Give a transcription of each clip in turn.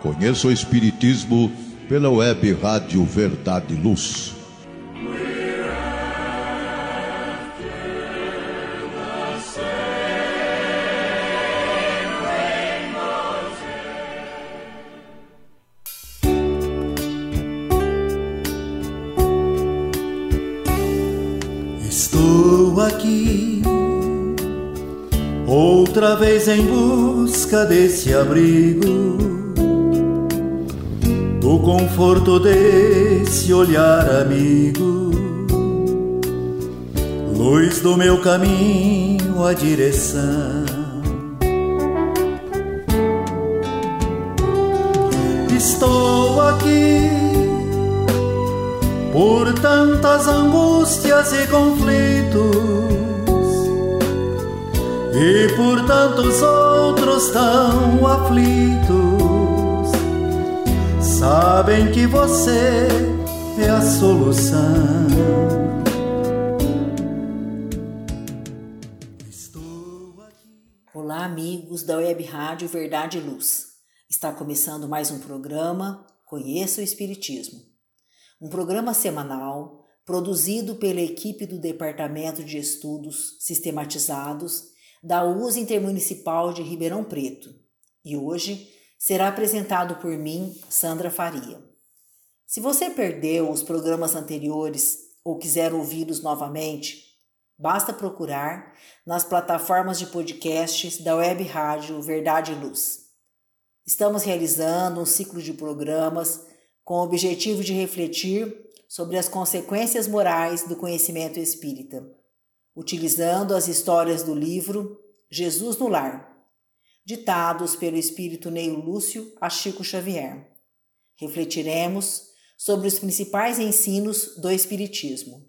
Conheça o Espiritismo pela web Rádio Verdade e Luz. Estou aqui outra vez em busca desse abrigo, conforto desse olhar amigo, luz do meu caminho, a direção. Estou aqui por tantas angústias e conflitos e por tantos outros tão aflitos, sabem que você é a solução. Olá, amigos da Web Rádio Verdade e Luz. Está começando mais um programa Conheça o Espiritismo. Um programa semanal produzido pela equipe do Departamento de Estudos Sistematizados da USA Intermunicipal de Ribeirão Preto e hoje será apresentado por mim, Sandra Faria. Se você perdeu os programas anteriores ou quiser ouvi-los novamente, basta procurar nas plataformas de podcasts da Web Rádio Verdade e Luz. Estamos realizando um ciclo de programas com o objetivo de refletir sobre as consequências morais do conhecimento espírita utilizando as histórias do livro Jesus no Lar, ditados pelo espírito Neio Lúcio a Chico Xavier. Refletiremos sobre os principais ensinos do Espiritismo.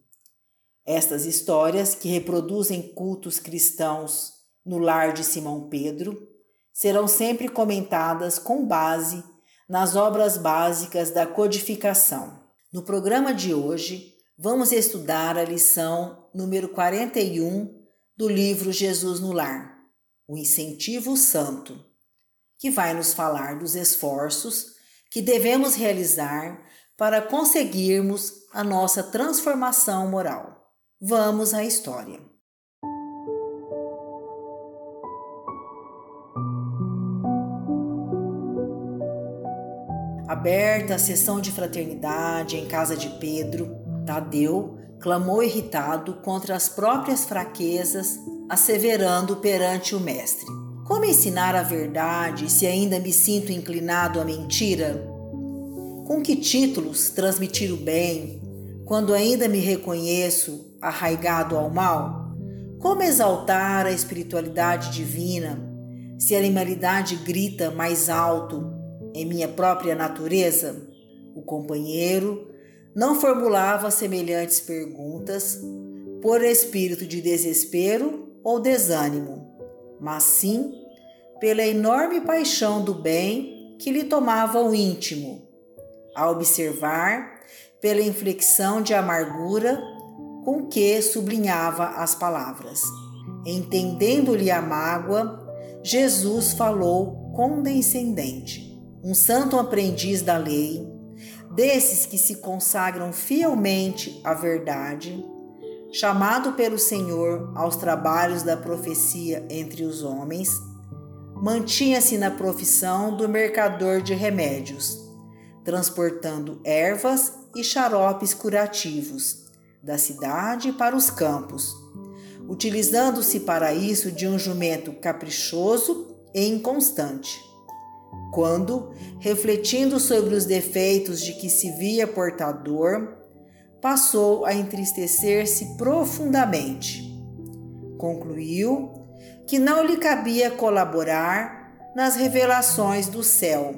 Estas histórias, que reproduzem cultos cristãos no lar de Simão Pedro, serão sempre comentadas com base nas obras básicas da codificação. No programa de hoje, vamos estudar a lição número 41 do livro Jesus no Lar, o incentivo santo, que vai nos falar dos esforços que devemos realizar para conseguirmos a nossa transformação moral. Vamos à história. Aberta a sessão de fraternidade em casa de Pedro, Tadeu clamou irritado contra as próprias fraquezas, asseverando perante o mestre: Como ensinar a verdade se ainda me sinto inclinado à mentira? Com que títulos transmitir o bem quando ainda me reconheço arraigado ao mal? Como exaltar a espiritualidade divina se a animalidade grita mais alto em minha própria natureza? O companheiro não formulava semelhantes perguntas por espírito de desespero ou desânimo, mas sim pela enorme paixão do bem que lhe tomava o íntimo, a observar pela inflexão de amargura com que sublinhava as palavras. Entendendo-lhe a mágoa, Jesus falou condescendente. Um santo aprendiz da lei, desses que se consagram fielmente à verdade, chamado pelo Senhor aos trabalhos da profecia entre os homens, mantinha-se na profissão do mercador de remédios, transportando ervas e xaropes curativos da cidade para os campos, utilizando-se para isso de um jumento caprichoso e inconstante. Quando, refletindo sobre os defeitos de que se via portador, passou a entristecer-se profundamente. Concluiu que não lhe cabia colaborar nas revelações do céu,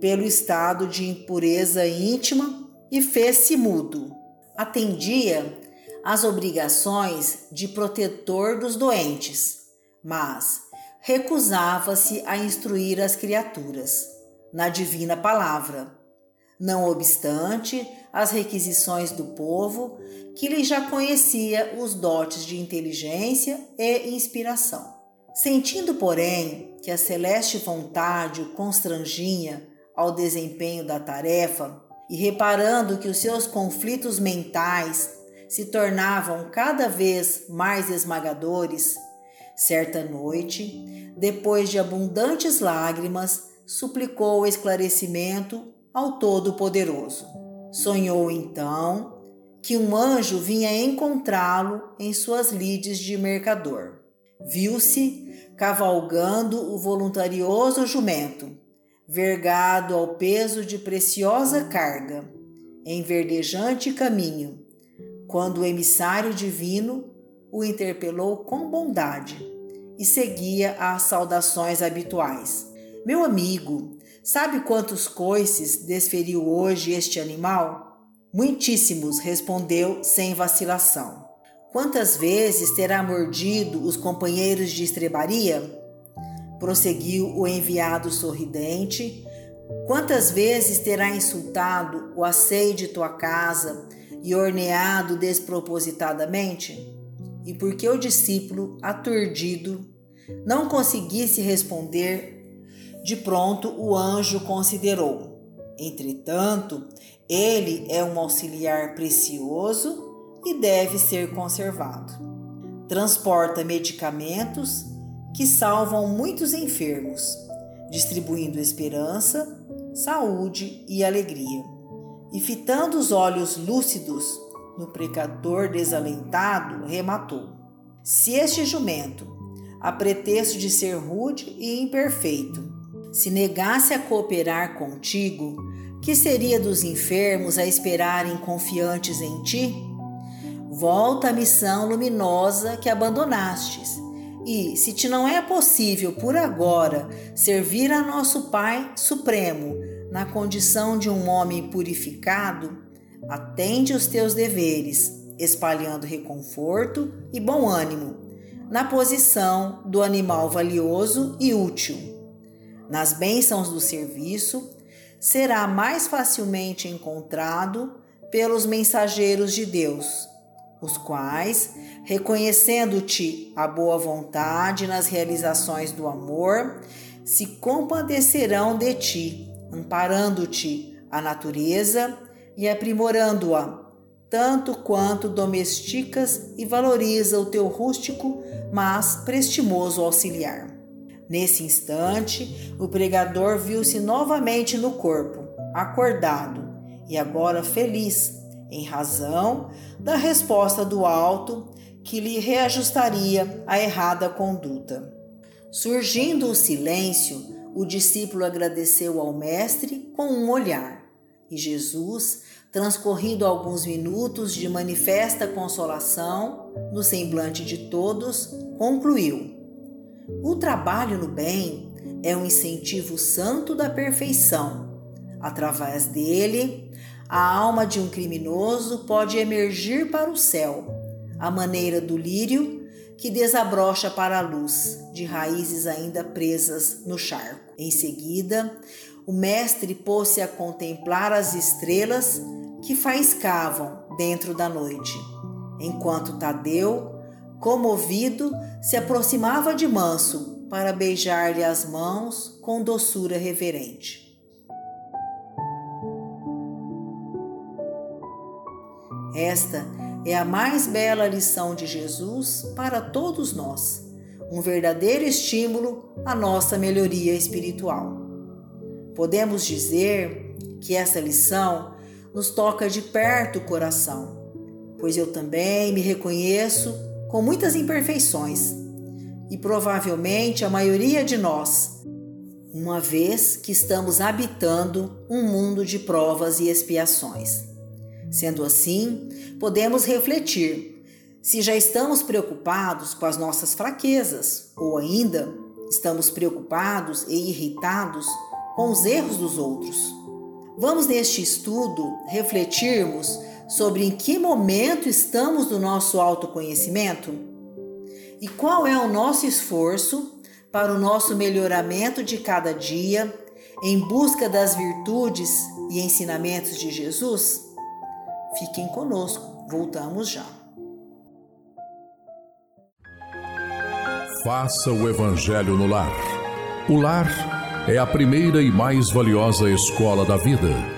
pelo estado de impureza íntima e fez-se mudo. Atendia às obrigações de protetor dos doentes, mas recusava-se a instruir as criaturas na divina palavra. Não obstante as requisições do povo, que lhe já conhecia os dotes de inteligência e inspiração. Sentindo, porém, que a celeste vontade o constrangia ao desempenho da tarefa e reparando que os seus conflitos mentais se tornavam cada vez mais esmagadores, certa noite, depois de abundantes lágrimas, suplicou o esclarecimento ao Todo-Poderoso. Sonhou então que um anjo vinha encontrá-lo em suas lides de mercador. Viu-se cavalgando o voluntarioso jumento vergado ao peso de preciosa carga, em verdejante caminho, quando o emissário divino o interpelou com bondade e seguia as saudações habituais. Meu amigo, sabe quantos coices desferiu hoje este animal? Muitíssimos, respondeu sem vacilação. Quantas vezes terá mordido os companheiros de estrebaria? prosseguiu o enviado sorridente. Quantas vezes terá insultado o asseio de tua casa e orneado despropositadamente? E porque o discípulo, aturdido, não conseguisse responder, de pronto o anjo considerou. Entretanto, ele é um auxiliar precioso e deve ser conservado. Transporta medicamentos que salvam muitos enfermos, distribuindo esperança, saúde e alegria. E fitando os olhos lúcidos no pecador desalentado, rematou: Se este jumento, a pretexto de ser rude e imperfeito, se negasse a cooperar contigo, que seria dos enfermos a esperarem confiantes em ti? Volta à missão luminosa que abandonastes e, se te não é possível por agora servir a nosso Pai Supremo na condição de um homem purificado, atende os teus deveres, espalhando reconforto e bom ânimo, na posição do animal valioso e útil. Nas bênçãos do serviço, será mais facilmente encontrado pelos mensageiros de Deus os quais, reconhecendo-te a boa vontade nas realizações do amor, se compadecerão de ti, amparando-te a natureza e aprimorando-a, tanto quanto domesticas e valoriza o teu rústico, mas prestimoso auxiliar. Nesse instante, o pregador viu-se novamente no corpo, acordado e agora feliz em razão da resposta do alto que lhe reajustaria a errada conduta. Surgindo o silêncio, o discípulo agradeceu ao Mestre com um olhar, e Jesus, transcorrido alguns minutos de manifesta consolação no semblante de todos, concluiu: O trabalho no bem é um incentivo santo da perfeição. Através dele, a alma de um criminoso pode emergir para o céu, à maneira do lírio que desabrocha para a luz, de raízes ainda presas no charco. Em seguida, o mestre pôs-se a contemplar as estrelas que faiscavam dentro da noite, enquanto Tadeu, comovido, se aproximava de manso para beijar-lhe as mãos com doçura reverente. Esta é a mais bela lição de Jesus para todos nós, um verdadeiro estímulo à nossa melhoria espiritual. Podemos dizer que essa lição nos toca de perto o coração, pois eu também me reconheço com muitas imperfeições e provavelmente a maioria de nós, uma vez que estamos habitando um mundo de provas e expiações. Sendo assim, podemos refletir se já estamos preocupados com as nossas fraquezas ou ainda estamos preocupados e irritados com os erros dos outros. Vamos neste estudo refletirmos sobre em que momento estamos do nosso autoconhecimento e qual é o nosso esforço para o nosso melhoramento de cada dia em busca das virtudes e ensinamentos de Jesus? Fiquem conosco, voltamos já. Faça o Evangelho no lar. O lar é a primeira e mais valiosa escola da vida.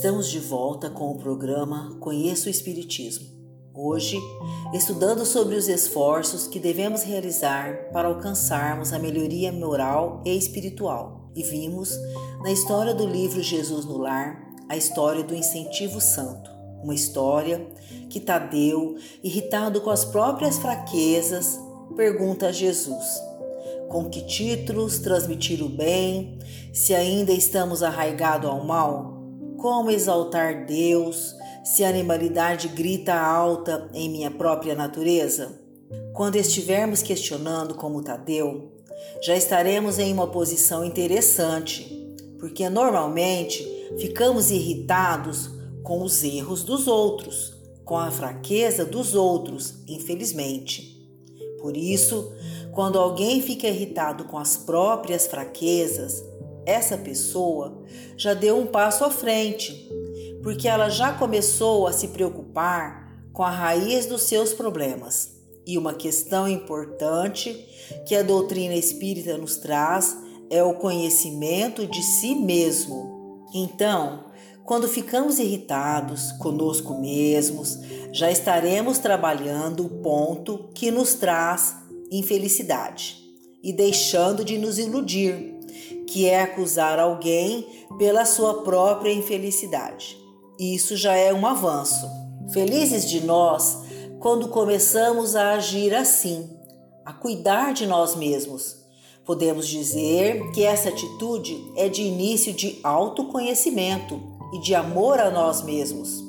Estamos de volta com o programa Conheça o Espiritismo. Hoje, estudando sobre os esforços que devemos realizar para alcançarmos a melhoria moral e espiritual. E vimos, na história do livro Jesus no Lar, a história do incentivo santo. Uma história que Tadeu, irritado com as próprias fraquezas, pergunta a Jesus: Com que títulos transmitir o bem, se ainda estamos arraigados ao mal? Como exaltar Deus se a animalidade grita alta em minha própria natureza? Quando estivermos questionando como Tadeu, já estaremos em uma posição interessante, porque normalmente ficamos irritados com os erros dos outros, com a fraqueza dos outros, infelizmente. Por isso, quando alguém fica irritado com as próprias fraquezas, essa pessoa já deu um passo à frente, porque ela já começou a se preocupar com a raiz dos seus problemas. E uma questão importante que a doutrina espírita nos traz é o conhecimento de si mesmo. Então, quando ficamos irritados conosco mesmos, já estaremos trabalhando o ponto que nos traz infelicidade e deixando de nos iludir que é acusar alguém pela sua própria infelicidade. Isso já é um avanço. Felizes de nós quando começamos a agir assim, a cuidar de nós mesmos. Podemos dizer que essa atitude é de início de autoconhecimento e de amor a nós mesmos.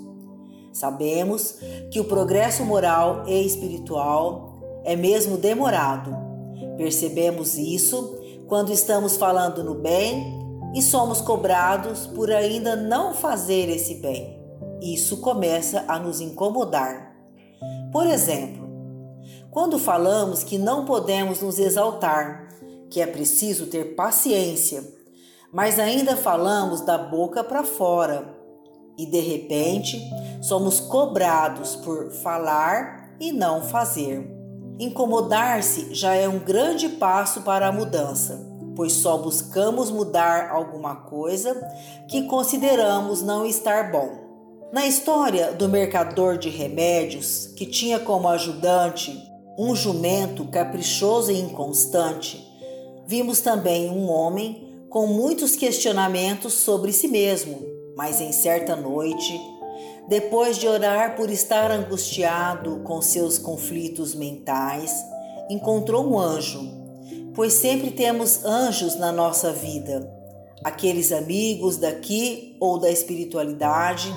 Sabemos que o progresso moral e espiritual é mesmo demorado. Percebemos isso quando estamos falando no bem e somos cobrados por ainda não fazer esse bem. Isso começa a nos incomodar. Por exemplo, quando falamos que não podemos nos exaltar, que é preciso ter paciência, mas ainda falamos da boca para fora e de repente somos cobrados por falar e não fazer. Incomodar-se já é um grande passo para a mudança, pois só buscamos mudar alguma coisa que consideramos não estar bom. Na história do mercador de remédios, que tinha como ajudante um jumento caprichoso e inconstante, vimos também um homem com muitos questionamentos sobre si mesmo, mas em certa noite depois de orar por estar angustiado com seus conflitos mentais, encontrou um anjo, pois sempre temos anjos na nossa vida, aqueles amigos daqui ou da espiritualidade,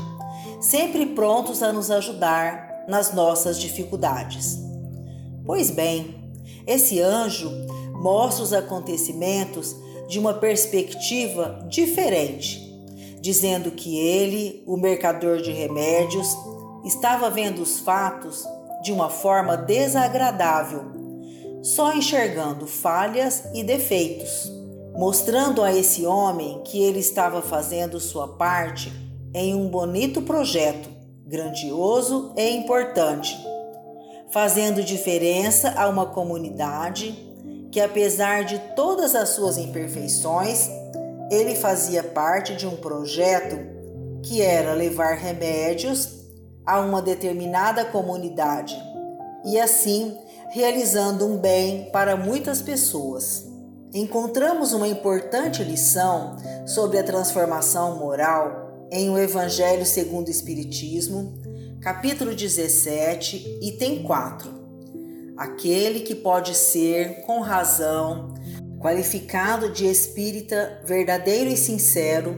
sempre prontos a nos ajudar nas nossas dificuldades. Pois bem, esse anjo mostra os acontecimentos de uma perspectiva diferente, dizendo que ele, o mercador de remédios, estava vendo os fatos de uma forma desagradável, só enxergando falhas e defeitos, mostrando a esse homem que ele estava fazendo sua parte em um bonito projeto, grandioso e importante, fazendo diferença a uma comunidade que, apesar de todas as suas imperfeições, ele fazia parte de um projeto que era levar remédios a uma determinada comunidade e assim realizando um bem para muitas pessoas. Encontramos uma importante lição sobre a transformação moral em O Evangelho segundo o Espiritismo, capítulo 17, item 4 aquele que pode ser, com razão, qualificado de espírita verdadeiro e sincero,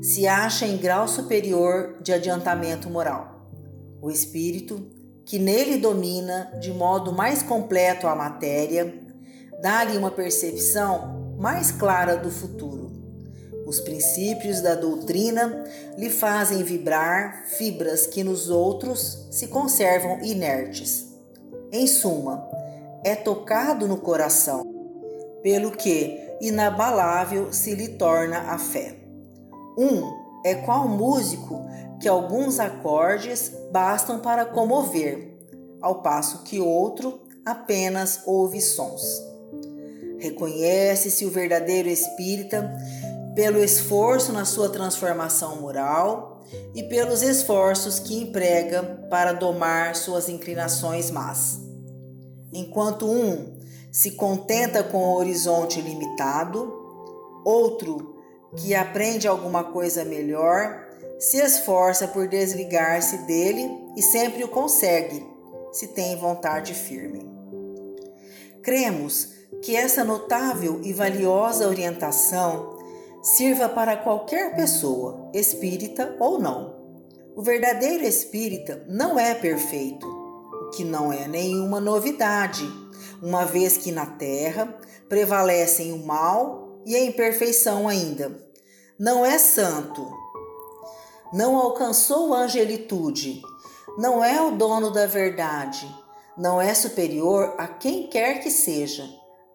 se acha em grau superior de adiantamento moral. O espírito, que nele domina de modo mais completo a matéria, dá-lhe uma percepção mais clara do futuro. Os princípios da doutrina lhe fazem vibrar fibras que nos outros se conservam inertes. Em suma, é tocado no coração, pelo que inabalável se lhe torna a fé. Um é qual músico que alguns acordes bastam para comover, ao passo que outro apenas ouve sons. Reconhece-se o verdadeiro espírita pelo esforço na sua transformação moral e pelos esforços que emprega para domar suas inclinações más. Enquanto um se contenta com o horizonte limitado, outro, que aprende alguma coisa melhor, se esforça por desligar-se dele e sempre o consegue, se tem vontade firme. Cremos que essa notável e valiosa orientação sirva para qualquer pessoa, espírita ou não. O verdadeiro espírita não é perfeito, o que não é nenhuma novidade, uma vez que na terra prevalecem o mal e a imperfeição ainda. Não é santo, não alcançou angelitude, não é o dono da verdade, não é superior a quem quer que seja,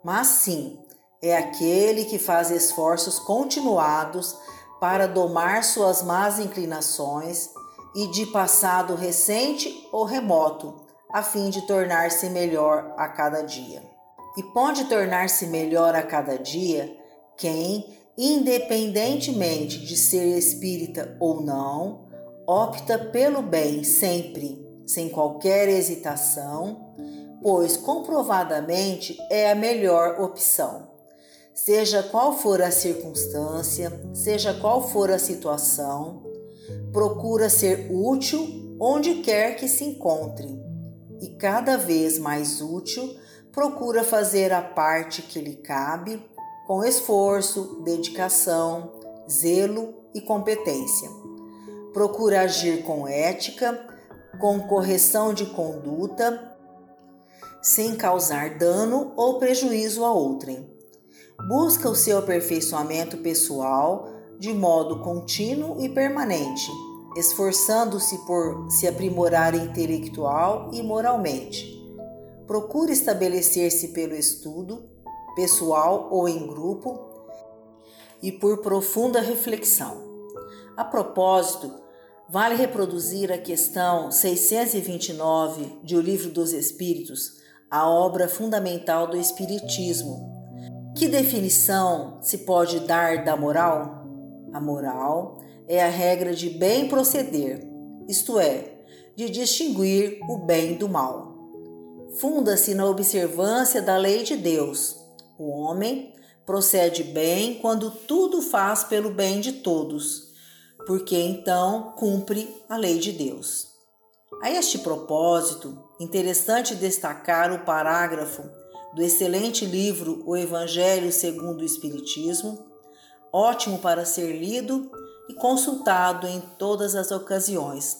mas sim é aquele que faz esforços continuados para domar suas más inclinações e de passado recente ou remoto, a fim de tornar-se melhor a cada dia. E pode tornar-se melhor a cada dia quem, independentemente de ser espírita ou não, opta pelo bem sempre, sem qualquer hesitação, pois comprovadamente é a melhor opção. Seja qual for a circunstância, seja qual for a situação, procura ser útil onde quer que se encontre e, cada vez mais útil, procura fazer a parte que lhe cabe com esforço, dedicação, zelo e competência. Procura agir com ética, com correção de conduta, sem causar dano ou prejuízo a outrem busca o seu aperfeiçoamento pessoal de modo contínuo e permanente, esforçando-se por se aprimorar intelectual e moralmente. Procura estabelecer-se pelo estudo, pessoal ou em grupo, e por profunda reflexão. A propósito, vale reproduzir a questão 629 de O Livro dos Espíritos, a obra fundamental do Espiritismo, que definição se pode dar da moral? A moral é a regra de bem proceder, isto é, de distinguir o bem do mal. Funda-se na observância da lei de Deus. O homem procede bem quando tudo faz pelo bem de todos, porque então cumpre a lei de Deus. A este propósito, interessante destacar o parágrafo do excelente livro O Evangelho segundo o Espiritismo, ótimo para ser lido e consultado em todas as ocasiões,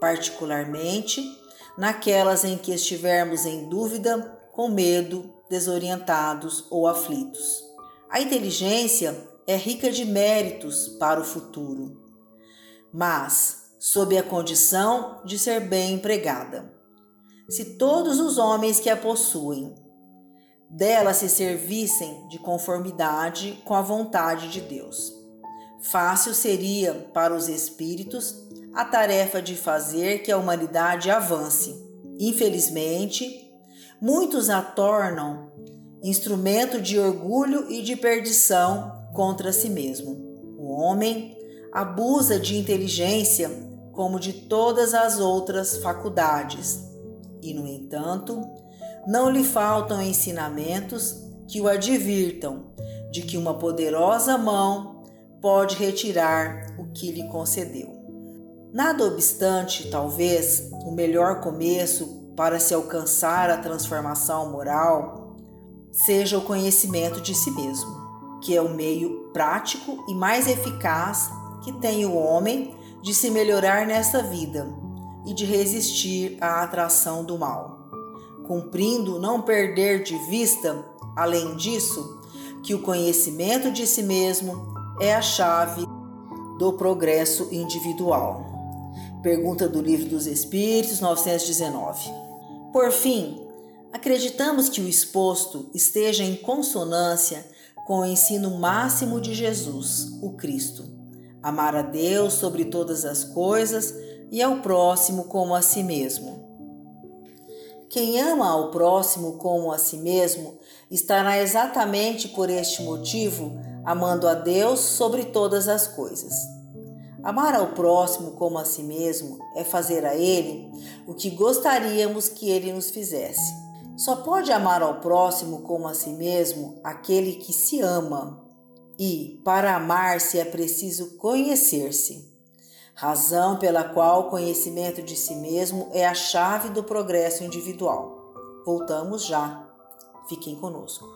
particularmente naquelas em que estivermos em dúvida, com medo, desorientados ou aflitos. A inteligência é rica de méritos para o futuro, mas sob a condição de ser bem empregada. Se todos os homens que a possuem dela se servissem de conformidade com a vontade de Deus. Fácil seria para os espíritos a tarefa de fazer que a humanidade avance. Infelizmente, muitos a tornam instrumento de orgulho e de perdição contra si mesmo. O homem abusa de inteligência como de todas as outras faculdades e, no entanto, não lhe faltam ensinamentos que o advirtam de que uma poderosa mão pode retirar o que lhe concedeu. Nada obstante, talvez, o melhor começo para se alcançar a transformação moral seja o conhecimento de si mesmo, que é o meio prático e mais eficaz que tem o homem de se melhorar nessa vida e de resistir à atração do mal cumprindo não perder de vista, além disso, que o conhecimento de si mesmo é a chave do progresso individual. Pergunta do Livro dos Espíritos, 919. Por fim, acreditamos que o exposto esteja em consonância com o ensino máximo de Jesus, o Cristo. Amar a Deus sobre todas as coisas e ao próximo como a si mesmo. Quem ama ao próximo como a si mesmo estará exatamente por este motivo amando a Deus sobre todas as coisas. Amar ao próximo como a si mesmo é fazer a ele o que gostaríamos que ele nos fizesse. Só pode amar ao próximo como a si mesmo aquele que se ama. E, para amar-se, é preciso conhecer-se razão pela qual o conhecimento de si mesmo é a chave do progresso individual. Voltamos já. Fiquem conosco.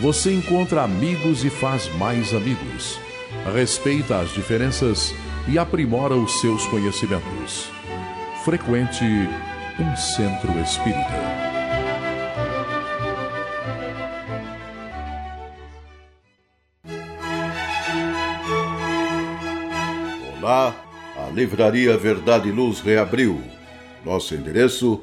você encontra amigos e faz mais amigos. Respeita as diferenças e aprimora os seus conhecimentos. Frequente um centro espírita. Lá, a Livraria Verdade e Luz reabriu. Nosso endereço: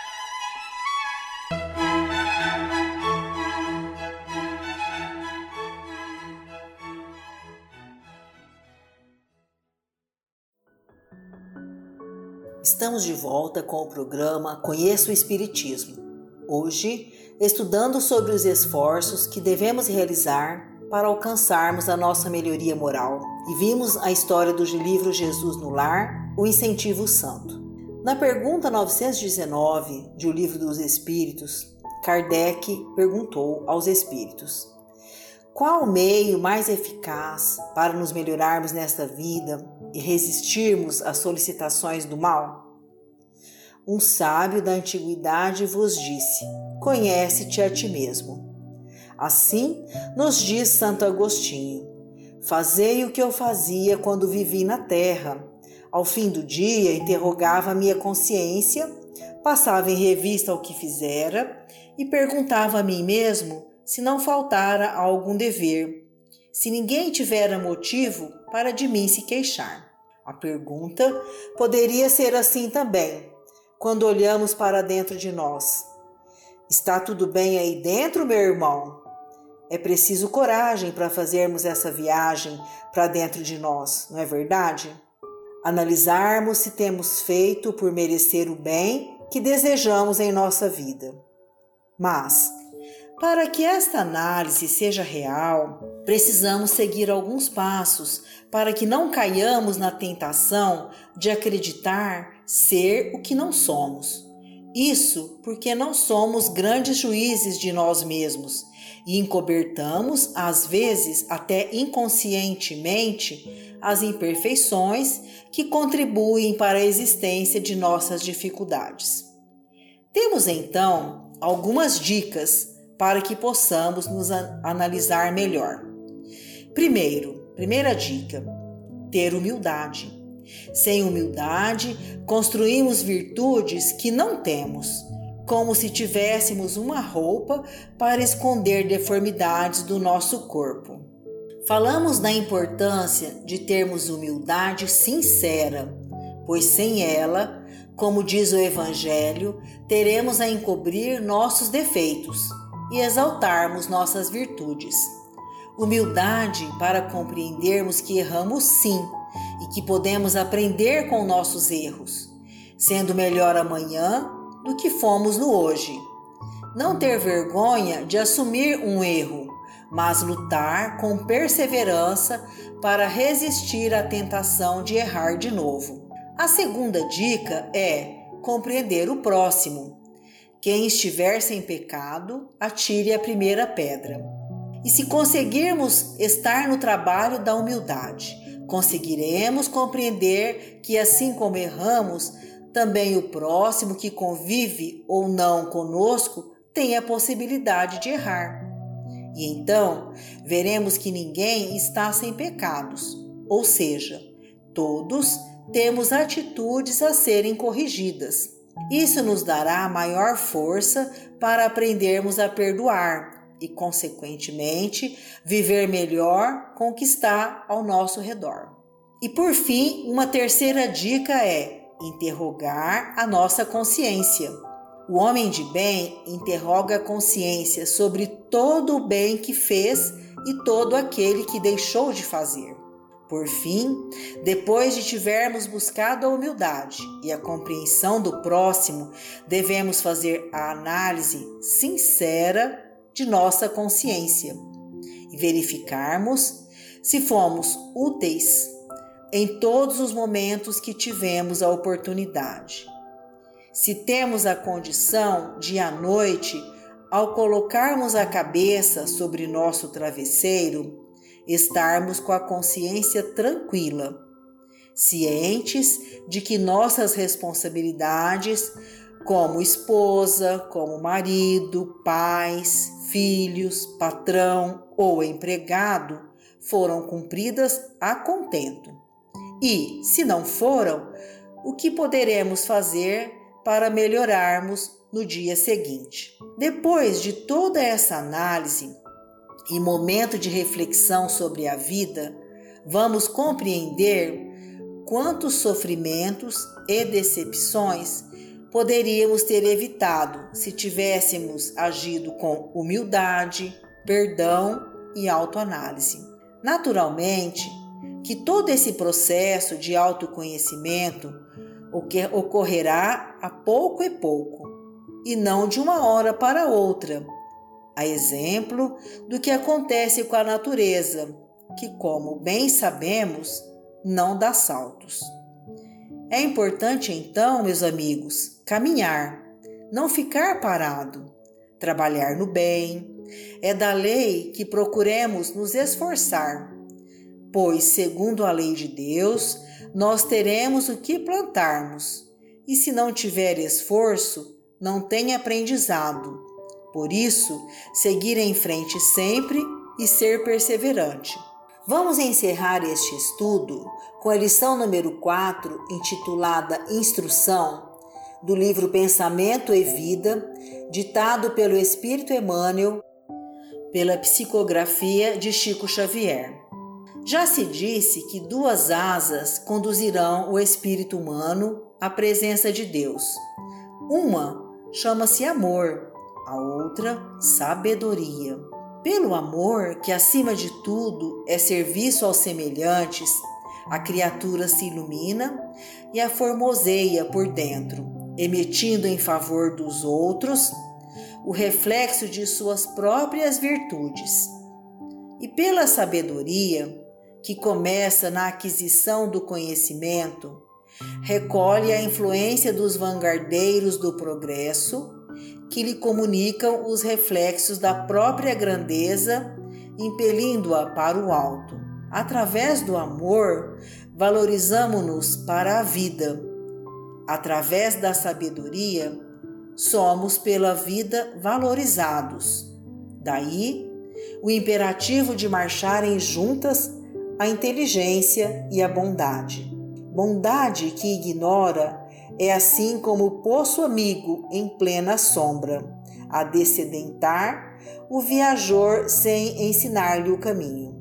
Estamos de volta com o programa Conheça o Espiritismo. Hoje, estudando sobre os esforços que devemos realizar para alcançarmos a nossa melhoria moral. E vimos a história do livro Jesus no Lar o incentivo santo. Na pergunta 919 de O Livro dos Espíritos, Kardec perguntou aos espíritos: Qual o meio mais eficaz para nos melhorarmos nesta vida e resistirmos às solicitações do mal? Um sábio da antiguidade vos disse: Conhece-te a ti mesmo. Assim nos diz Santo Agostinho: Fazei o que eu fazia quando vivi na terra. Ao fim do dia, interrogava a minha consciência, passava em revista o que fizera e perguntava a mim mesmo se não faltara algum dever, se ninguém tivera motivo para de mim se queixar. A pergunta poderia ser assim também, quando olhamos para dentro de nós. Está tudo bem aí dentro, meu irmão? É preciso coragem para fazermos essa viagem para dentro de nós, não é verdade? Analisarmos se temos feito por merecer o bem que desejamos em nossa vida. Mas, para que esta análise seja real, precisamos seguir alguns passos para que não caiamos na tentação de acreditar ser o que não somos. Isso porque não somos grandes juízes de nós mesmos e encobertamos, às vezes até inconscientemente, as imperfeições que contribuem para a existência de nossas dificuldades. Temos então algumas dicas para que possamos nos analisar melhor. Primeiro, primeira dica: ter humildade. Sem humildade, construímos virtudes que não temos, como se tivéssemos uma roupa para esconder deformidades do nosso corpo. Falamos da importância de termos humildade sincera, pois sem ela, como diz o Evangelho, teremos a encobrir nossos defeitos e exaltarmos nossas virtudes. Humildade para compreendermos que erramos sim e que podemos aprender com nossos erros, sendo melhor amanhã do que fomos no hoje. Não ter vergonha de assumir um erro, mas lutar com perseverança para resistir à tentação de errar de novo. A segunda dica é compreender o próximo quem estiver sem pecado, atire a primeira pedra. E se conseguirmos estar no trabalho da humildade, conseguiremos compreender que, assim como erramos, também o próximo que convive ou não conosco tem a possibilidade de errar. E então veremos que ninguém está sem pecados, ou seja, todos temos atitudes a serem corrigidas. Isso nos dará maior força para aprendermos a perdoar e, consequentemente, viver melhor com o que está ao nosso redor. E por fim, uma terceira dica é interrogar a nossa consciência. O homem de bem interroga a consciência sobre todo o bem que fez e todo aquele que deixou de fazer. Por fim, depois de tivermos buscado a humildade e a compreensão do próximo, devemos fazer a análise sincera de nossa consciência e verificarmos se fomos úteis em todos os momentos que tivemos a oportunidade. Se temos a condição de à noite, ao colocarmos a cabeça sobre nosso travesseiro, estarmos com a consciência tranquila, cientes de que nossas responsabilidades, como esposa, como marido, pais, filhos, patrão ou empregado, foram cumpridas a contento. E, se não foram, o que poderemos fazer para melhorarmos no dia seguinte? Depois de toda essa análise, e momento de reflexão sobre a vida, vamos compreender quantos sofrimentos e decepções poderíamos ter evitado se tivéssemos agido com humildade, perdão e autoanálise. Naturalmente, que todo esse processo de autoconhecimento ocorrerá a pouco e pouco, e não de uma hora para outra, a exemplo do que acontece com a natureza, que, como bem sabemos, não dá saltos. É importante então, meus amigos, caminhar, não ficar parado, trabalhar no bem. É da lei que procuremos nos esforçar, pois, segundo a lei de Deus, nós teremos o que plantarmos, e se não tiver esforço, não tem aprendizado Por isso, seguir em frente sempre e ser perseverante. Vamos encerrar este estudo com a lição número 4, intitulada Instrução, do livro Pensamento e Vida, ditado pelo Espírito Emmanuel, pela psicografia de Chico Xavier. Já se disse que duas asas conduzirão o espírito humano à presença de Deus. Uma chama-se amor, a outra sabedoria. Pelo amor, que acima de tudo é serviço aos semelhantes, a criatura se ilumina e a formoseia por dentro, emitindo em favor dos outros o reflexo de suas próprias virtudes. E pela sabedoria, que começa na aquisição do conhecimento, recolhe a influência dos vanguardeiros do progresso, que lhe comunicam os reflexos da própria grandeza, impelindo-a para o alto. Através do amor, valorizamos-nos para a vida. Através da sabedoria, somos pela vida valorizados. Daí, o imperativo de marcharem juntas a inteligência e a bondade. Bondade que ignora é assim como o poço amigo em plena sombra, a descedentar o viajor sem ensinar-lhe o caminho.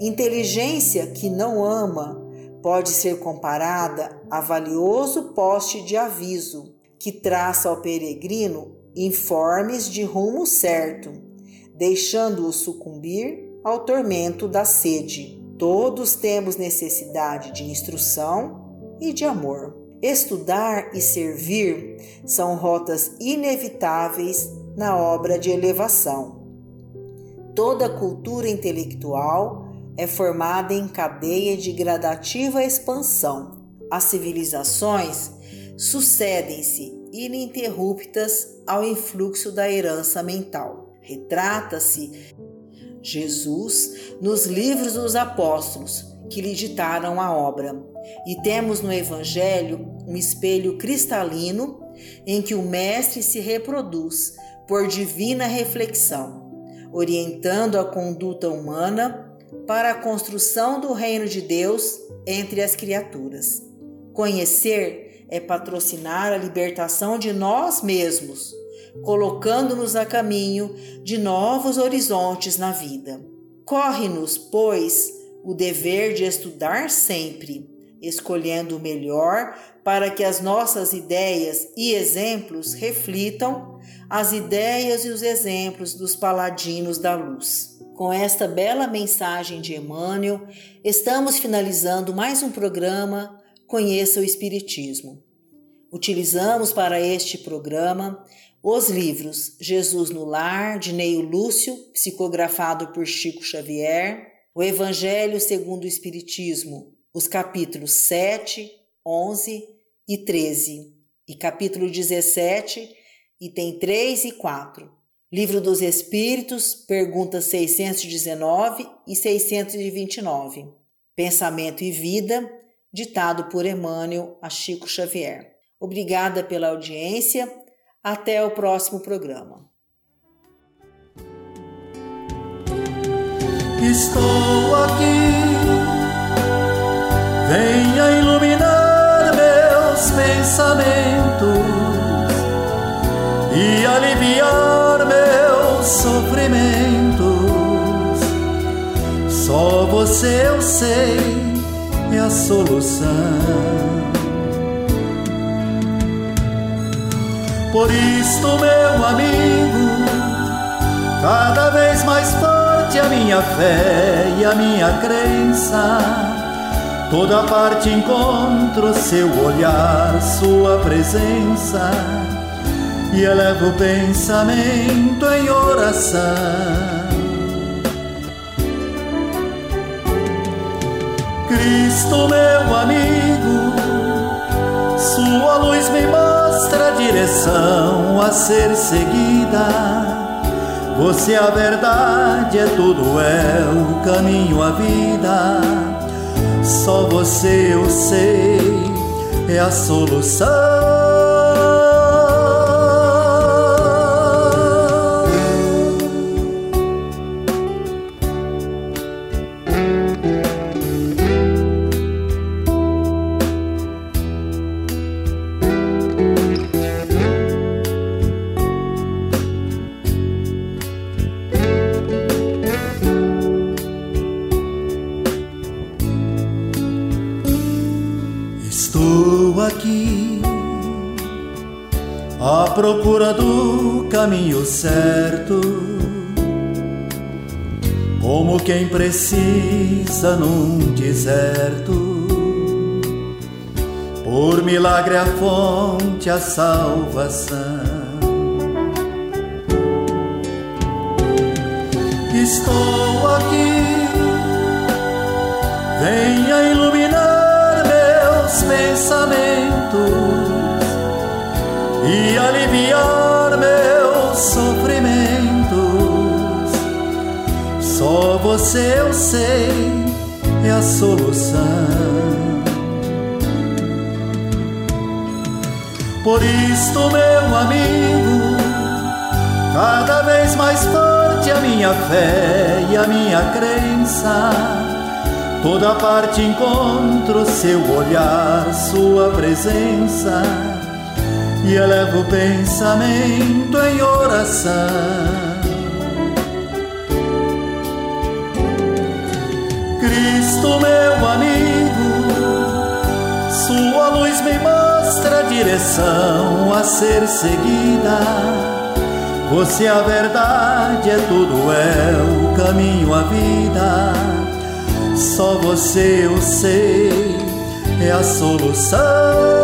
Inteligência que não ama pode ser comparada a valioso poste de aviso que traça ao peregrino informes de rumo certo, deixando-o sucumbir ao tormento da sede. Todos temos necessidade de instrução e de amor. Estudar e servir são rotas inevitáveis na obra de elevação. Toda cultura intelectual é formada em cadeia de gradativa expansão. As civilizações sucedem-se ininterruptas ao influxo da herança mental. Retrata-se Jesus nos livros dos apóstolos que lhe ditaram a obra. E temos no Evangelho um espelho cristalino em que o Mestre se reproduz por divina reflexão, orientando a conduta humana para a construção do reino de Deus entre as criaturas. Conhecer é patrocinar a libertação de nós mesmos colocando-nos a caminho de novos horizontes na vida. Corre-nos, pois, o dever de estudar sempre, escolhendo o melhor para que as nossas ideias e exemplos reflitam as ideias e os exemplos dos paladinos da luz. Com esta bela mensagem de Emmanuel, estamos finalizando mais um programa Conheça o Espiritismo. Utilizamos para este programa os livros Jesus no Lar, de Neio Lúcio, psicografado por Chico Xavier, O Evangelho segundo o Espiritismo, os capítulos 7, 11 e 13, e capítulo 17, item 3 e 4. Livro dos Espíritos, perguntas 619 e 629. Pensamento e Vida, ditado por Emmanuel a Chico Xavier. Obrigada pela audiência até o próximo programa. Estou aqui, venha iluminar pensamentos e aliviar meus sofrimentos. Só você eu sei é a solução. Por isto, meu amigo, cada vez mais forte a minha fé e a minha crença. Toda parte encontro seu olhar, sua presença, e elevo o pensamento em oração. Cristo, meu amigo, sua luz me mostra a direção a ser seguida. Você é a verdade, é tudo, é o caminho, a vida. Só você eu sei, é a solução. Estou aqui à procura do caminho certo, como quem precisa num deserto. Por milagre a fonte, a salvação. Estou aqui, venha iluminar pensamentos e aliviar meus sofrimentos. Só você eu sei é a solução. Por isto, meu amigo, cada vez mais forte a minha fé e a minha crença. Toda parte encontro seu olhar, sua presença e elevo o pensamento em oração. Cristo, meu amigo, sua luz me mostra a direção a ser seguida. Você é a verdade, é tudo, é o caminho, a vida. Só você eu sei, é a solução.